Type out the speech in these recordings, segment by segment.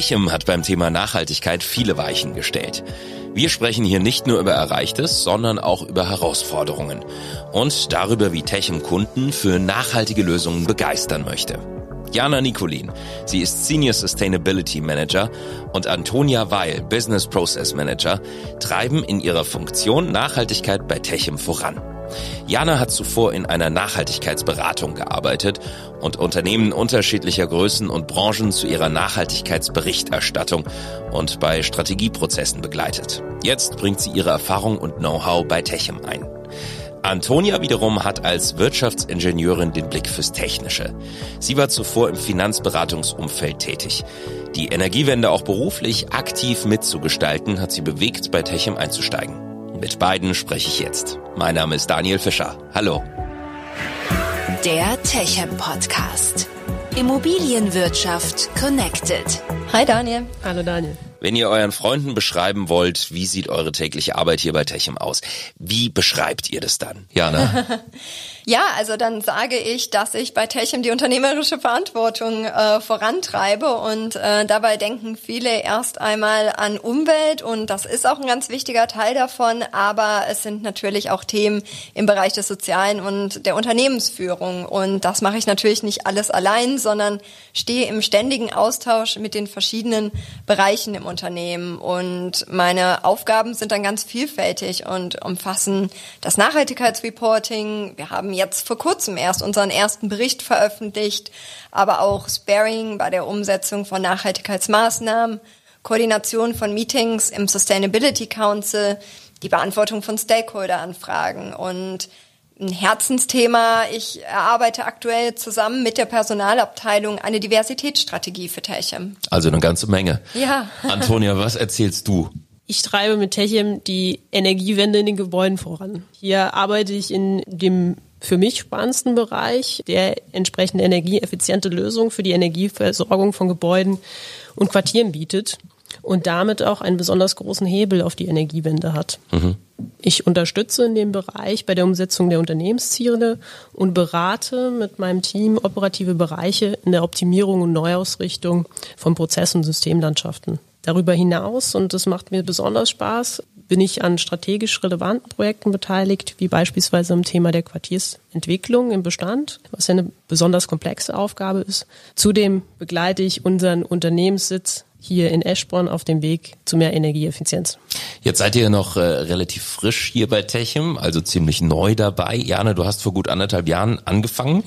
Techem hat beim Thema Nachhaltigkeit viele Weichen gestellt. Wir sprechen hier nicht nur über Erreichtes, sondern auch über Herausforderungen und darüber, wie Techem Kunden für nachhaltige Lösungen begeistern möchte. Jana Nikolin, sie ist Senior Sustainability Manager und Antonia Weil, Business Process Manager, treiben in ihrer Funktion Nachhaltigkeit bei Techem voran. Jana hat zuvor in einer Nachhaltigkeitsberatung gearbeitet und Unternehmen unterschiedlicher Größen und Branchen zu ihrer Nachhaltigkeitsberichterstattung und bei Strategieprozessen begleitet. Jetzt bringt sie ihre Erfahrung und Know-how bei Techem ein. Antonia wiederum hat als Wirtschaftsingenieurin den Blick fürs Technische. Sie war zuvor im Finanzberatungsumfeld tätig. Die Energiewende auch beruflich aktiv mitzugestalten, hat sie bewegt, bei Techem einzusteigen. Mit beiden spreche ich jetzt. Mein Name ist Daniel Fischer. Hallo. Der Techem Podcast. Immobilienwirtschaft connected. Hi Daniel. Hallo Daniel. Wenn ihr euren Freunden beschreiben wollt, wie sieht eure tägliche Arbeit hier bei Techem aus, wie beschreibt ihr das dann? Jana? Ja, also dann sage ich, dass ich bei Techem die unternehmerische Verantwortung äh, vorantreibe und äh, dabei denken viele erst einmal an Umwelt und das ist auch ein ganz wichtiger Teil davon, aber es sind natürlich auch Themen im Bereich des Sozialen und der Unternehmensführung und das mache ich natürlich nicht alles allein, sondern stehe im ständigen Austausch mit den verschiedenen Bereichen im Unternehmen und meine Aufgaben sind dann ganz vielfältig und umfassen das Nachhaltigkeitsreporting, wir haben jetzt vor kurzem erst unseren ersten Bericht veröffentlicht, aber auch Sparing bei der Umsetzung von Nachhaltigkeitsmaßnahmen, Koordination von Meetings im Sustainability Council, die Beantwortung von Stakeholder-Anfragen und ein Herzensthema. Ich erarbeite aktuell zusammen mit der Personalabteilung eine Diversitätsstrategie für Techem. Also eine ganze Menge. Ja. Antonia, was erzählst du? Ich treibe mit Techem die Energiewende in den Gebäuden voran. Hier arbeite ich in dem für mich spannendsten Bereich, der entsprechende energieeffiziente Lösung für die Energieversorgung von Gebäuden und Quartieren bietet und damit auch einen besonders großen Hebel auf die Energiewende hat. Mhm. Ich unterstütze in dem Bereich bei der Umsetzung der Unternehmensziele und berate mit meinem Team operative Bereiche in der Optimierung und Neuausrichtung von Prozess- und Systemlandschaften. Darüber hinaus, und das macht mir besonders Spaß, bin ich an strategisch relevanten Projekten beteiligt, wie beispielsweise im Thema der Quartiersentwicklung im Bestand, was ja eine besonders komplexe Aufgabe ist. Zudem begleite ich unseren Unternehmenssitz hier in Eschborn auf dem Weg zu mehr Energieeffizienz. Jetzt seid ihr noch äh, relativ frisch hier bei Techem, also ziemlich neu dabei. Jana, du hast vor gut anderthalb Jahren angefangen.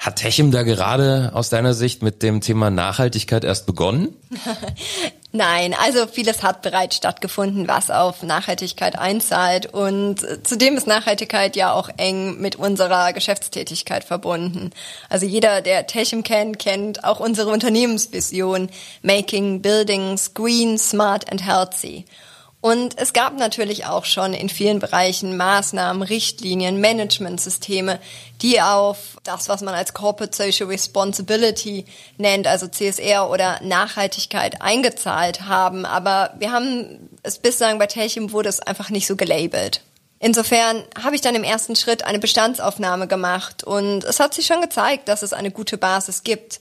Hat Techem da gerade aus deiner Sicht mit dem Thema Nachhaltigkeit erst begonnen? Nein, also vieles hat bereits stattgefunden, was auf Nachhaltigkeit einzahlt. Und zudem ist Nachhaltigkeit ja auch eng mit unserer Geschäftstätigkeit verbunden. Also jeder, der Techem kennt, kennt auch unsere Unternehmensvision Making Buildings Green, Smart and Healthy. Und es gab natürlich auch schon in vielen Bereichen Maßnahmen, Richtlinien, Managementsysteme, die auf das, was man als Corporate Social Responsibility nennt, also CSR oder Nachhaltigkeit eingezahlt haben. Aber wir haben es bislang bei Telchim wurde es einfach nicht so gelabelt. Insofern habe ich dann im ersten Schritt eine Bestandsaufnahme gemacht und es hat sich schon gezeigt, dass es eine gute Basis gibt.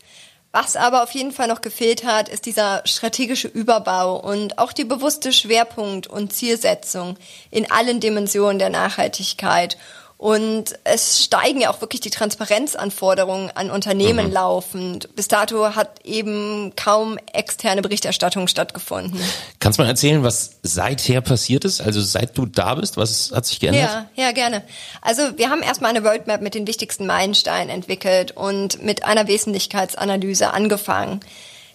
Was aber auf jeden Fall noch gefehlt hat, ist dieser strategische Überbau und auch die bewusste Schwerpunkt- und Zielsetzung in allen Dimensionen der Nachhaltigkeit. Und es steigen ja auch wirklich die Transparenzanforderungen an Unternehmen mhm. laufend. Bis dato hat eben kaum externe Berichterstattung stattgefunden. Kannst du mal erzählen, was seither passiert ist? Also seit du da bist, was hat sich geändert? Ja, ja, gerne. Also wir haben erstmal eine Roadmap mit den wichtigsten Meilensteinen entwickelt und mit einer Wesentlichkeitsanalyse angefangen.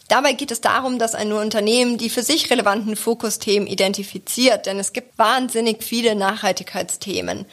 Dabei geht es darum, dass ein Unternehmen die für sich relevanten Fokusthemen identifiziert, denn es gibt wahnsinnig viele Nachhaltigkeitsthemen.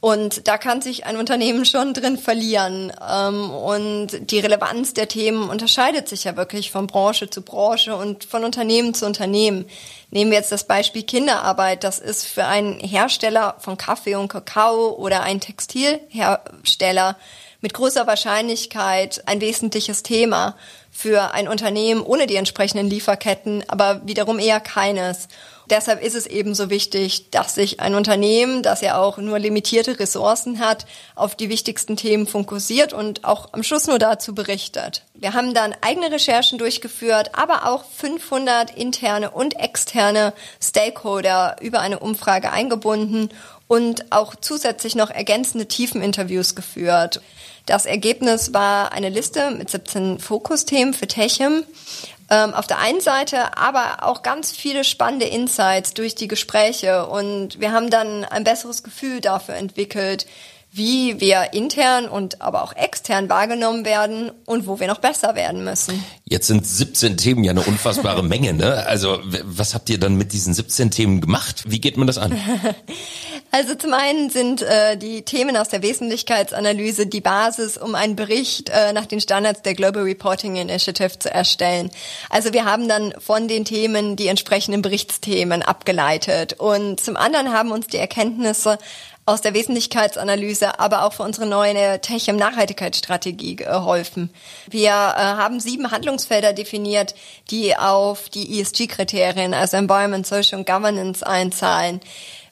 Und da kann sich ein Unternehmen schon drin verlieren. Ähm, und die Relevanz der Themen unterscheidet sich ja wirklich von Branche zu Branche und von Unternehmen zu Unternehmen. Nehmen wir jetzt das Beispiel Kinderarbeit. Das ist für einen Hersteller von Kaffee und Kakao oder einen Textilhersteller mit großer Wahrscheinlichkeit ein wesentliches Thema für ein Unternehmen ohne die entsprechenden Lieferketten, aber wiederum eher keines. Deshalb ist es eben so wichtig, dass sich ein Unternehmen, das ja auch nur limitierte Ressourcen hat, auf die wichtigsten Themen fokussiert und auch am Schluss nur dazu berichtet. Wir haben dann eigene Recherchen durchgeführt, aber auch 500 interne und externe Stakeholder über eine Umfrage eingebunden und auch zusätzlich noch ergänzende Tiefeninterviews geführt. Das Ergebnis war eine Liste mit 17 Fokusthemen für Techem ähm, auf der einen Seite, aber auch ganz viele spannende Insights durch die Gespräche und wir haben dann ein besseres Gefühl dafür entwickelt, wie wir intern und aber auch extern wahrgenommen werden und wo wir noch besser werden müssen. Jetzt sind 17 Themen ja eine unfassbare Menge, ne? Also was habt ihr dann mit diesen 17 Themen gemacht? Wie geht man das an? Also zum einen sind äh, die Themen aus der Wesentlichkeitsanalyse die Basis, um einen Bericht äh, nach den Standards der Global Reporting Initiative zu erstellen. Also wir haben dann von den Themen die entsprechenden Berichtsthemen abgeleitet und zum anderen haben uns die Erkenntnisse aus der Wesentlichkeitsanalyse, aber auch für unsere neue Techem Nachhaltigkeitsstrategie geholfen. Wir äh, haben sieben Handlungsfelder definiert, die auf die ESG-Kriterien, also Environment, Social und Governance einzahlen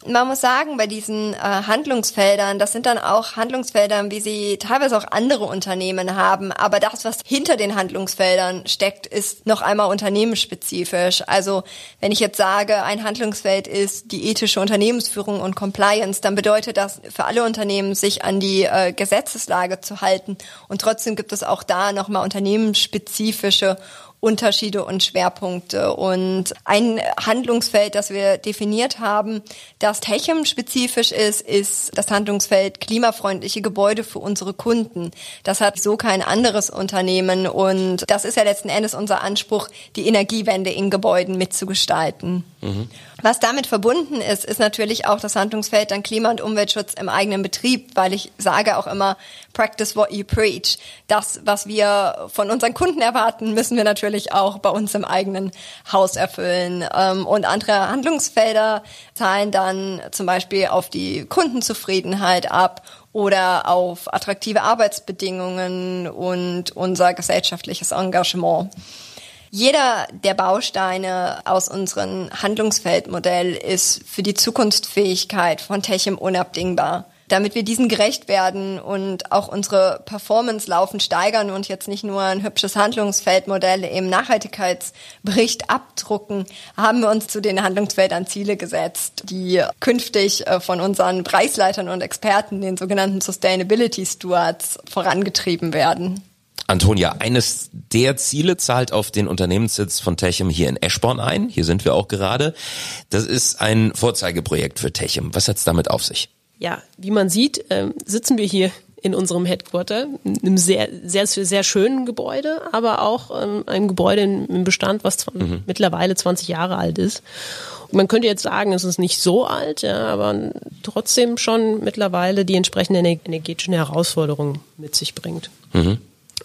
man muss sagen, bei diesen äh, Handlungsfeldern, das sind dann auch Handlungsfelder, wie sie teilweise auch andere Unternehmen haben. Aber das, was hinter den Handlungsfeldern steckt, ist noch einmal unternehmensspezifisch. Also wenn ich jetzt sage, ein Handlungsfeld ist die ethische Unternehmensführung und Compliance, dann bedeutet das für alle Unternehmen, sich an die äh, Gesetzeslage zu halten. Und trotzdem gibt es auch da nochmal unternehmensspezifische Unterschiede und Schwerpunkte. Und ein Handlungsfeld, das wir definiert haben, das Techem-spezifisch ist, ist das Handlungsfeld klimafreundliche Gebäude für unsere Kunden. Das hat so kein anderes Unternehmen und das ist ja letzten Endes unser Anspruch, die Energiewende in Gebäuden mitzugestalten. Mhm. Was damit verbunden ist, ist natürlich auch das Handlungsfeld dann Klima- und Umweltschutz im eigenen Betrieb, weil ich sage auch immer, practice what you preach. Das, was wir von unseren Kunden erwarten, müssen wir natürlich auch bei uns im eigenen Haus erfüllen. Ähm, und andere Handlungsfelder zahlen dann zum Beispiel auf die Kundenzufriedenheit ab oder auf attraktive Arbeitsbedingungen und unser gesellschaftliches Engagement. Jeder der Bausteine aus unserem Handlungsfeldmodell ist für die Zukunftsfähigkeit von Techem unabdingbar. Damit wir diesen gerecht werden und auch unsere Performance laufend steigern und jetzt nicht nur ein hübsches Handlungsfeldmodell im Nachhaltigkeitsbericht abdrucken, haben wir uns zu den Handlungsfeldern Ziele gesetzt, die künftig äh, von unseren Preisleitern und Experten, den sogenannten Sustainability Stewards, vorangetrieben werden. Antonia, eines der Ziele zahlt auf den Unternehmenssitz von Techem hier in Eschborn ein. Hier sind wir auch gerade. Das ist ein Vorzeigeprojekt für Techem. Was hat's damit auf sich? Ja, wie man sieht, äh, sitzen wir hier in unserem Headquarter, in einem sehr, sehr, sehr schönen Gebäude, aber auch ähm, einem Gebäude im Bestand, was mhm. mittlerweile 20 Jahre alt ist. man könnte jetzt sagen, es ist nicht so alt, ja, aber trotzdem schon mittlerweile die entsprechenden energetischen Herausforderungen mit sich bringt. Mhm.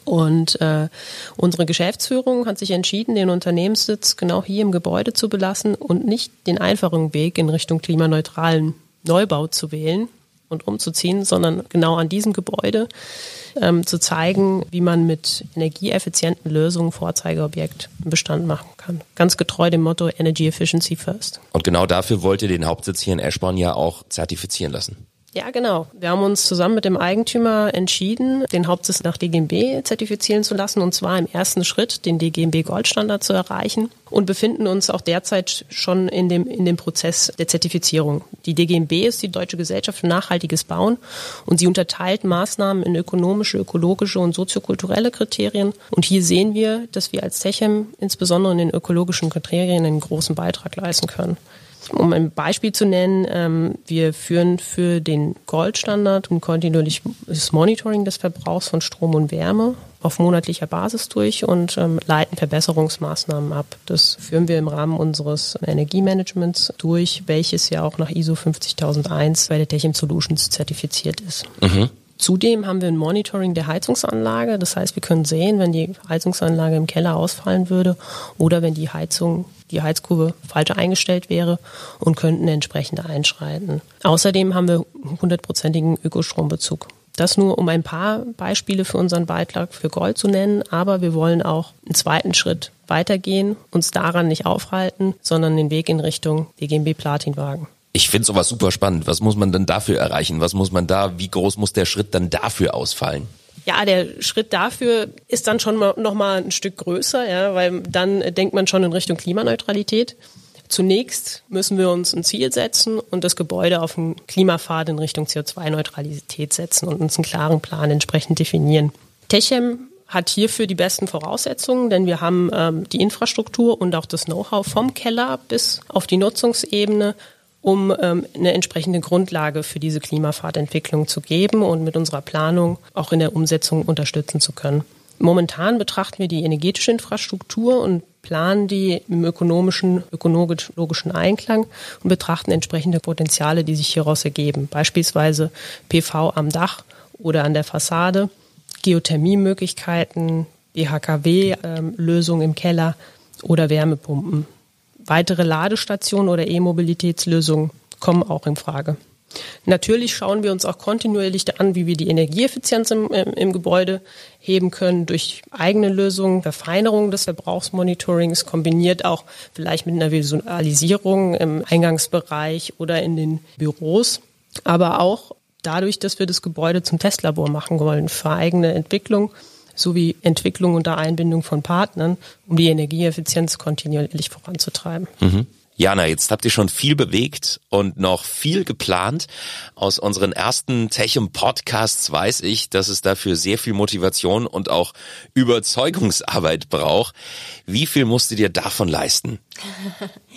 Und äh, unsere Geschäftsführung hat sich entschieden, den Unternehmenssitz genau hier im Gebäude zu belassen und nicht den einfachen Weg in Richtung klimaneutralen Neubau zu wählen und umzuziehen, sondern genau an diesem Gebäude ähm, zu zeigen, wie man mit energieeffizienten Lösungen Vorzeigeobjekt im Bestand machen kann. Ganz getreu dem Motto Energy Efficiency First. Und genau dafür wollt ihr den Hauptsitz hier in Eschborn ja auch zertifizieren lassen. Ja, genau. Wir haben uns zusammen mit dem Eigentümer entschieden, den Hauptsitz nach DGMB zertifizieren zu lassen und zwar im ersten Schritt den DGMB Goldstandard zu erreichen und befinden uns auch derzeit schon in dem, in dem Prozess der Zertifizierung. Die DGMB ist die Deutsche Gesellschaft für nachhaltiges Bauen und sie unterteilt Maßnahmen in ökonomische, ökologische und soziokulturelle Kriterien. Und hier sehen wir, dass wir als Techem insbesondere in den ökologischen Kriterien einen großen Beitrag leisten können. Um ein Beispiel zu nennen, ähm, wir führen für den Goldstandard ein kontinuierliches Monitoring des Verbrauchs von Strom und Wärme auf monatlicher Basis durch und ähm, leiten Verbesserungsmaßnahmen ab. Das führen wir im Rahmen unseres Energiemanagements durch, welches ja auch nach ISO 50001 bei der Techim Solutions zertifiziert ist. Mhm. Zudem haben wir ein Monitoring der Heizungsanlage. Das heißt, wir können sehen, wenn die Heizungsanlage im Keller ausfallen würde oder wenn die Heizung, die Heizkurve falsch eingestellt wäre und könnten entsprechend einschreiten. Außerdem haben wir hundertprozentigen Ökostrombezug. Das nur, um ein paar Beispiele für unseren Beitrag für Gold zu nennen, aber wir wollen auch einen zweiten Schritt weitergehen, uns daran nicht aufhalten, sondern den Weg in Richtung DGMB Platin wagen. Ich finde sowas super spannend. Was muss man denn dafür erreichen? Was muss man da, wie groß muss der Schritt dann dafür ausfallen? Ja, der Schritt dafür ist dann schon noch mal ein Stück größer, ja, weil dann denkt man schon in Richtung Klimaneutralität. Zunächst müssen wir uns ein Ziel setzen und das Gebäude auf einen Klimapfad in Richtung CO2-Neutralität setzen und uns einen klaren Plan entsprechend definieren. Techem hat hierfür die besten Voraussetzungen, denn wir haben ähm, die Infrastruktur und auch das Know-how vom Keller bis auf die Nutzungsebene, um ähm, eine entsprechende Grundlage für diese Klimafahrtentwicklung zu geben und mit unserer Planung auch in der Umsetzung unterstützen zu können. Momentan betrachten wir die energetische Infrastruktur und planen die im ökonomischen, ökologischen Einklang und betrachten entsprechende Potenziale, die sich hieraus ergeben. Beispielsweise PV am Dach oder an der Fassade, Geothermiemöglichkeiten, BHKW-Lösungen ähm, im Keller oder Wärmepumpen. Weitere Ladestationen oder E-Mobilitätslösungen kommen auch in Frage. Natürlich schauen wir uns auch kontinuierlich an, wie wir die Energieeffizienz im, im, Gebäude heben können durch eigene Lösungen, Verfeinerung des Verbrauchsmonitorings, kombiniert auch vielleicht mit einer Visualisierung im Eingangsbereich oder in den Büros, aber auch dadurch, dass wir das Gebäude zum Testlabor machen wollen für eigene Entwicklung sowie Entwicklung unter Einbindung von Partnern, um die Energieeffizienz kontinuierlich voranzutreiben. Mhm. Jana, jetzt habt ihr schon viel bewegt und noch viel geplant. Aus unseren ersten Techem Podcasts weiß ich, dass es dafür sehr viel Motivation und auch Überzeugungsarbeit braucht. Wie viel musstet ihr davon leisten?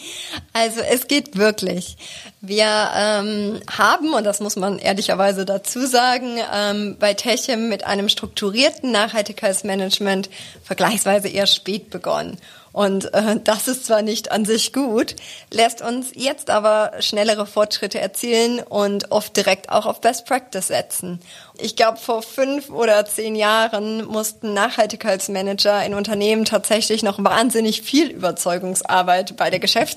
Also es geht wirklich. Wir ähm, haben, und das muss man ehrlicherweise dazu sagen, ähm, bei Techem mit einem strukturierten Nachhaltigkeitsmanagement vergleichsweise eher spät begonnen. Und äh, das ist zwar nicht an sich gut, lässt uns jetzt aber schnellere Fortschritte erzielen und oft direkt auch auf Best Practice setzen. Ich glaube, vor fünf oder zehn Jahren mussten Nachhaltigkeitsmanager in Unternehmen tatsächlich noch wahnsinnig viel Überzeugungsarbeit bei der Geschäftsführung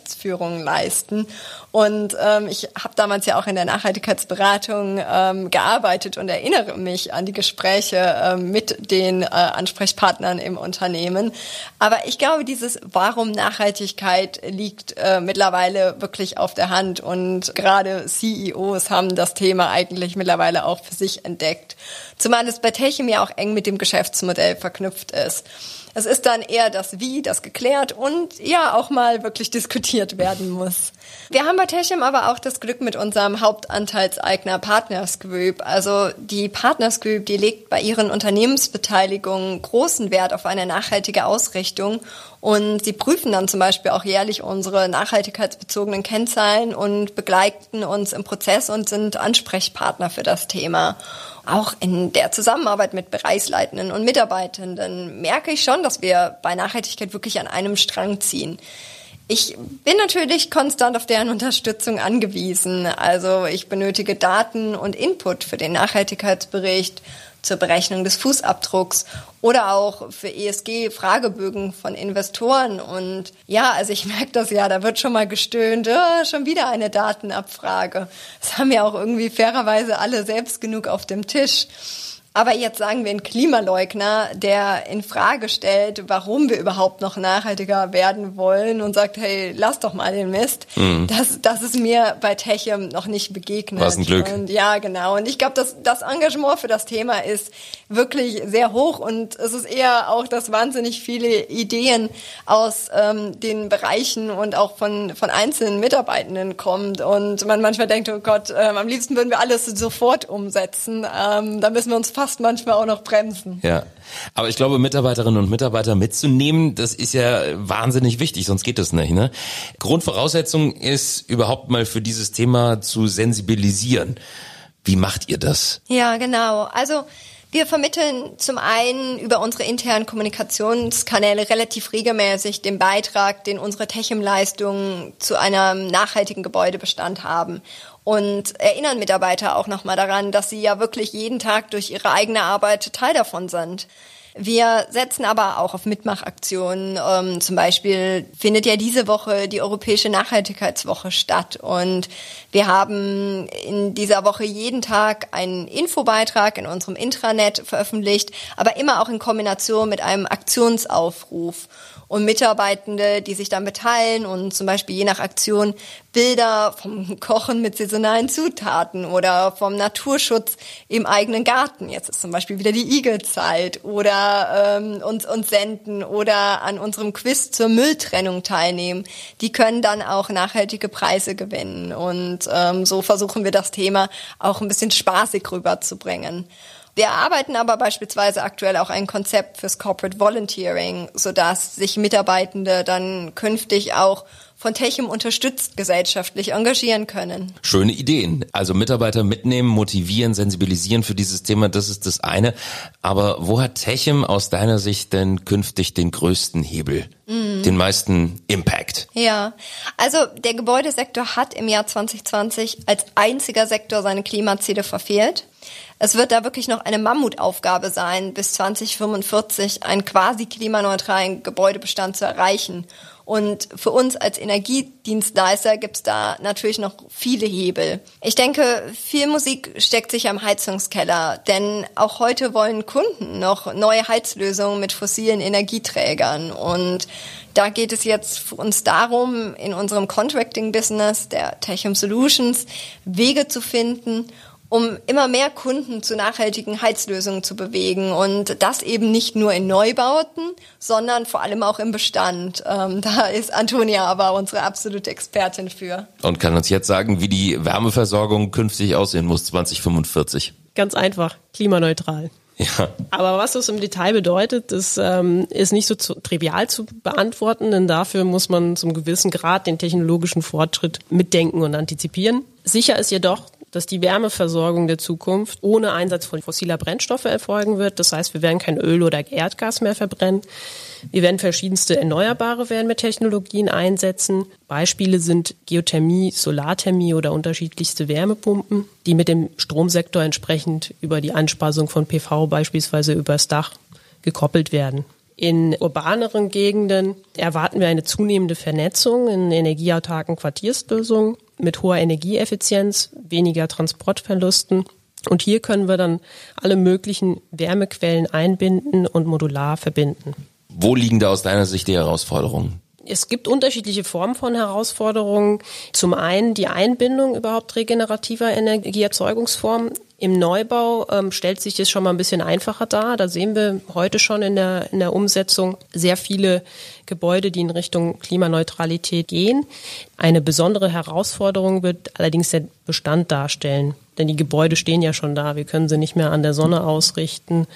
leisten. Und ähm, ich habe damals ja auch in der Nachhaltigkeitsberatung ähm, gearbeitet und erinnere mich an die Gespräche ähm, mit den äh, Ansprechpartnern im Unternehmen. Aber ich glaube, dieses Warum Nachhaltigkeit liegt äh, mittlerweile wirklich auf der Hand und gerade CEOs haben das Thema eigentlich mittlerweile auch für sich entdeckt. Zumal es bei Techim ja auch eng mit dem Geschäftsmodell verknüpft ist. Es ist dann eher das Wie, das geklärt und ja auch mal wirklich diskutiert werden muss. Wir haben bei Techim aber auch das Glück mit unserem Hauptanteilseigner Partners Group. Also die Partners Group, die legt bei ihren Unternehmensbeteiligungen großen Wert auf eine nachhaltige Ausrichtung und sie prüfen dann zum Beispiel auch jährlich unsere nachhaltigkeitsbezogenen Kennzahlen und begleiten uns im Prozess und sind Ansprechpartner für das Thema auch in der Zusammenarbeit mit Bereichsleitenden und Mitarbeitenden merke ich schon, dass wir bei Nachhaltigkeit wirklich an einem Strang ziehen. Ich bin natürlich konstant auf deren Unterstützung angewiesen. Also ich benötige Daten und Input für den Nachhaltigkeitsbericht, zur Berechnung des Fußabdrucks oder auch für ESG-Fragebögen von Investoren. Und ja, also ich merke das ja, da wird schon mal gestöhnt, oh, schon wieder eine Datenabfrage. Das haben ja auch irgendwie fairerweise alle selbst genug auf dem Tisch. Aber jetzt sagen wir einen Klimaleugner, der in Frage stellt, warum wir überhaupt noch nachhaltiger werden wollen und sagt, hey, lass doch mal den Mist. Mhm. Das, das ist mir bei Techem noch nicht begegnet. Was ein Glück. Und ja, genau. Und ich glaube, dass das Engagement für das Thema ist wirklich sehr hoch und es ist eher auch, dass wahnsinnig viele Ideen aus ähm, den Bereichen und auch von, von einzelnen Mitarbeitenden kommt und man manchmal denkt, oh Gott, ähm, am liebsten würden wir alles sofort umsetzen. Ähm, da müssen wir uns fast manchmal auch noch bremsen. Ja. Aber ich glaube, Mitarbeiterinnen und Mitarbeiter mitzunehmen, das ist ja wahnsinnig wichtig, sonst geht das nicht. Ne? Grundvoraussetzung ist überhaupt mal für dieses Thema zu sensibilisieren. Wie macht ihr das? Ja, genau. Also wir vermitteln zum einen über unsere internen Kommunikationskanäle relativ regelmäßig den Beitrag, den unsere Techem-Leistungen zu einem nachhaltigen Gebäudebestand haben und erinnern Mitarbeiter auch nochmal daran, dass sie ja wirklich jeden Tag durch ihre eigene Arbeit Teil davon sind. Wir setzen aber auch auf Mitmachaktionen. Ähm, zum Beispiel findet ja diese Woche die Europäische Nachhaltigkeitswoche statt. Und wir haben in dieser Woche jeden Tag einen Infobeitrag in unserem Intranet veröffentlicht, aber immer auch in Kombination mit einem Aktionsaufruf und Mitarbeitende, die sich dann beteiligen und zum Beispiel je nach Aktion Bilder vom Kochen mit saisonalen Zutaten oder vom Naturschutz im eigenen Garten. Jetzt ist zum Beispiel wieder die Igelzeit oder ähm, uns, uns senden oder an unserem Quiz zur Mülltrennung teilnehmen. Die können dann auch nachhaltige Preise gewinnen und ähm, so versuchen wir das Thema auch ein bisschen spaßig rüberzubringen. Wir erarbeiten aber beispielsweise aktuell auch ein Konzept fürs Corporate Volunteering, sodass sich Mitarbeitende dann künftig auch von Techim unterstützt gesellschaftlich engagieren können. Schöne Ideen. Also Mitarbeiter mitnehmen, motivieren, sensibilisieren für dieses Thema, das ist das eine. Aber wo hat Techim aus deiner Sicht denn künftig den größten Hebel, mhm. den meisten Impact? Ja, also der Gebäudesektor hat im Jahr 2020 als einziger Sektor seine Klimaziele verfehlt. Es wird da wirklich noch eine Mammutaufgabe sein, bis 2045 einen quasi klimaneutralen Gebäudebestand zu erreichen. Und für uns als Energiedienstleister gibt's da natürlich noch viele Hebel. Ich denke, viel Musik steckt sich am Heizungskeller, denn auch heute wollen Kunden noch neue Heizlösungen mit fossilen Energieträgern. Und da geht es jetzt für uns darum, in unserem Contracting-Business der Techum Solutions Wege zu finden, um immer mehr Kunden zu nachhaltigen Heizlösungen zu bewegen und das eben nicht nur in Neubauten, sondern vor allem auch im Bestand. Ähm, da ist Antonia aber unsere absolute Expertin für. Und kann uns jetzt sagen, wie die Wärmeversorgung künftig aussehen muss 2045? Ganz einfach, klimaneutral. Ja. Aber was das im Detail bedeutet, das ähm, ist nicht so zu, trivial zu beantworten, denn dafür muss man zum gewissen Grad den technologischen Fortschritt mitdenken und antizipieren. Sicher ist jedoch, dass die Wärmeversorgung der Zukunft ohne Einsatz von fossiler Brennstoffe erfolgen wird. Das heißt, wir werden kein Öl oder Erdgas mehr verbrennen. Wir werden verschiedenste erneuerbare Wärmetechnologien einsetzen. Beispiele sind Geothermie, Solarthermie oder unterschiedlichste Wärmepumpen, die mit dem Stromsektor entsprechend über die Anspeisung von PV beispielsweise übers Dach gekoppelt werden. In urbaneren Gegenden erwarten wir eine zunehmende Vernetzung in energieautarken Quartierslösungen mit hoher Energieeffizienz, weniger Transportverlusten. Und hier können wir dann alle möglichen Wärmequellen einbinden und modular verbinden. Wo liegen da aus deiner Sicht die Herausforderungen? Es gibt unterschiedliche Formen von Herausforderungen. Zum einen die Einbindung überhaupt regenerativer Energieerzeugungsformen. Im Neubau ähm, stellt sich das schon mal ein bisschen einfacher dar. Da sehen wir heute schon in der, in der Umsetzung sehr viele Gebäude, die in Richtung Klimaneutralität gehen. Eine besondere Herausforderung wird allerdings der Bestand darstellen. Denn die Gebäude stehen ja schon da. Wir können sie nicht mehr an der Sonne ausrichten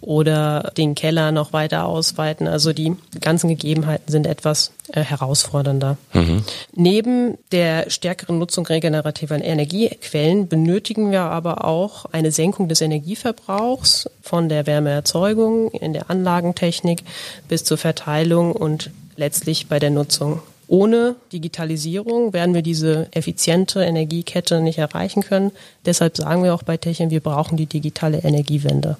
oder den Keller noch weiter ausweiten. Also die ganzen Gegebenheiten sind etwas äh, herausfordernder. Mhm. Neben der stärkeren Nutzung regenerativer Energiequellen benötigen wir aber auch eine Senkung des Energieverbrauchs von der Wärmeerzeugung in der Anlagentechnik bis zur Verteilung und letztlich bei der Nutzung. Ohne Digitalisierung werden wir diese effiziente Energiekette nicht erreichen können. Deshalb sagen wir auch bei Techien, wir brauchen die digitale Energiewende.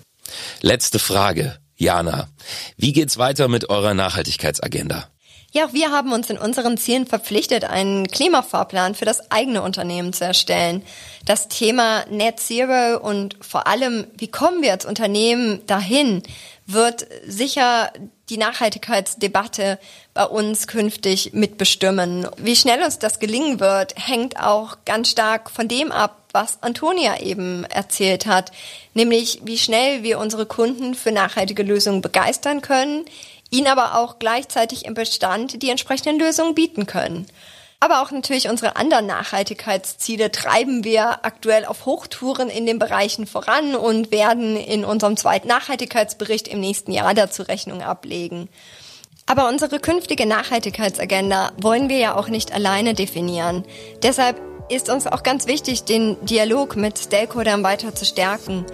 Letzte Frage, Jana. Wie geht's weiter mit eurer Nachhaltigkeitsagenda? Ja, auch wir haben uns in unseren Zielen verpflichtet, einen Klimafahrplan für das eigene Unternehmen zu erstellen. Das Thema Net Zero und vor allem, wie kommen wir als Unternehmen dahin, wird sicher die Nachhaltigkeitsdebatte bei uns künftig mitbestimmen. Wie schnell uns das gelingen wird, hängt auch ganz stark von dem ab, was Antonia eben erzählt hat, nämlich wie schnell wir unsere Kunden für nachhaltige Lösungen begeistern können, ihnen aber auch gleichzeitig im Bestand die entsprechenden Lösungen bieten können. Aber auch natürlich unsere anderen Nachhaltigkeitsziele treiben wir aktuell auf Hochtouren in den Bereichen voran und werden in unserem zweiten Nachhaltigkeitsbericht im nächsten Jahr dazu Rechnung ablegen. Aber unsere künftige Nachhaltigkeitsagenda wollen wir ja auch nicht alleine definieren. Deshalb ist uns auch ganz wichtig, den Dialog mit Stakeholdern weiter zu stärken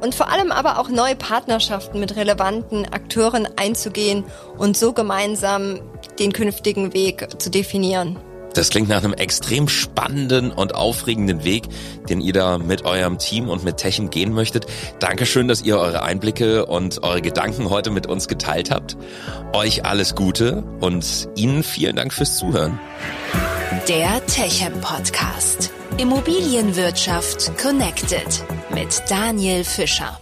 und vor allem aber auch neue Partnerschaften mit relevanten Akteuren einzugehen und so gemeinsam den künftigen Weg zu definieren. Das klingt nach einem extrem spannenden und aufregenden Weg, den ihr da mit eurem Team und mit Techim gehen möchtet. Dankeschön, dass ihr eure Einblicke und eure Gedanken heute mit uns geteilt habt. Euch alles Gute und Ihnen vielen Dank fürs Zuhören. Der Techem Podcast. Immobilienwirtschaft connected mit Daniel Fischer.